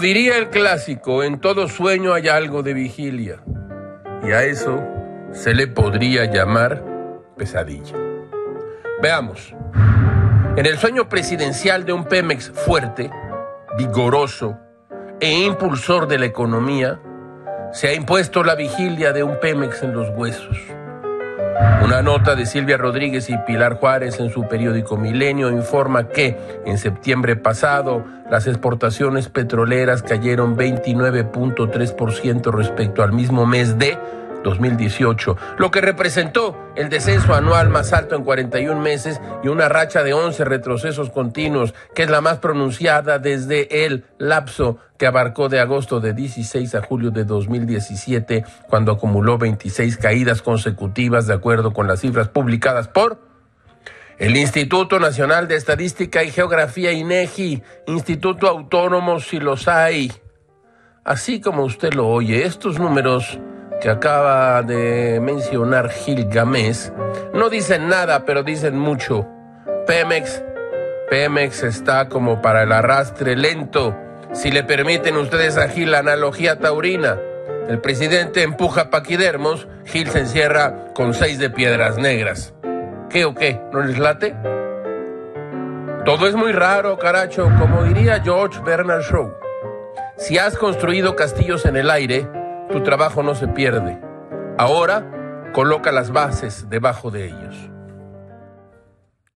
diría el clásico, en todo sueño hay algo de vigilia. Y a eso se le podría llamar pesadilla. Veamos. En el sueño presidencial de un Pemex fuerte, vigoroso e impulsor de la economía, se ha impuesto la vigilia de un Pemex en los huesos. Una nota de Silvia Rodríguez y Pilar Juárez en su periódico Milenio informa que en septiembre pasado las exportaciones petroleras cayeron 29.3% respecto al mismo mes de 2018, lo que representó el descenso anual más alto en 41 meses y una racha de 11 retrocesos continuos, que es la más pronunciada desde el lapso que abarcó de agosto de 16 a julio de 2017, cuando acumuló 26 caídas consecutivas de acuerdo con las cifras publicadas por el Instituto Nacional de Estadística y Geografía INEGI, Instituto Autónomo si los hay. Así como usted lo oye, estos números que acaba de mencionar Gil Gamés no dicen nada, pero dicen mucho. Pemex, Pemex está como para el arrastre lento. Si le permiten ustedes a Gil la analogía taurina, el presidente empuja paquidermos, Gil se encierra con seis de piedras negras. ¿Qué o qué? ¿No les late? Todo es muy raro, caracho, como diría George Bernard Shaw. Si has construido castillos en el aire, tu trabajo no se pierde. Ahora coloca las bases debajo de ellos.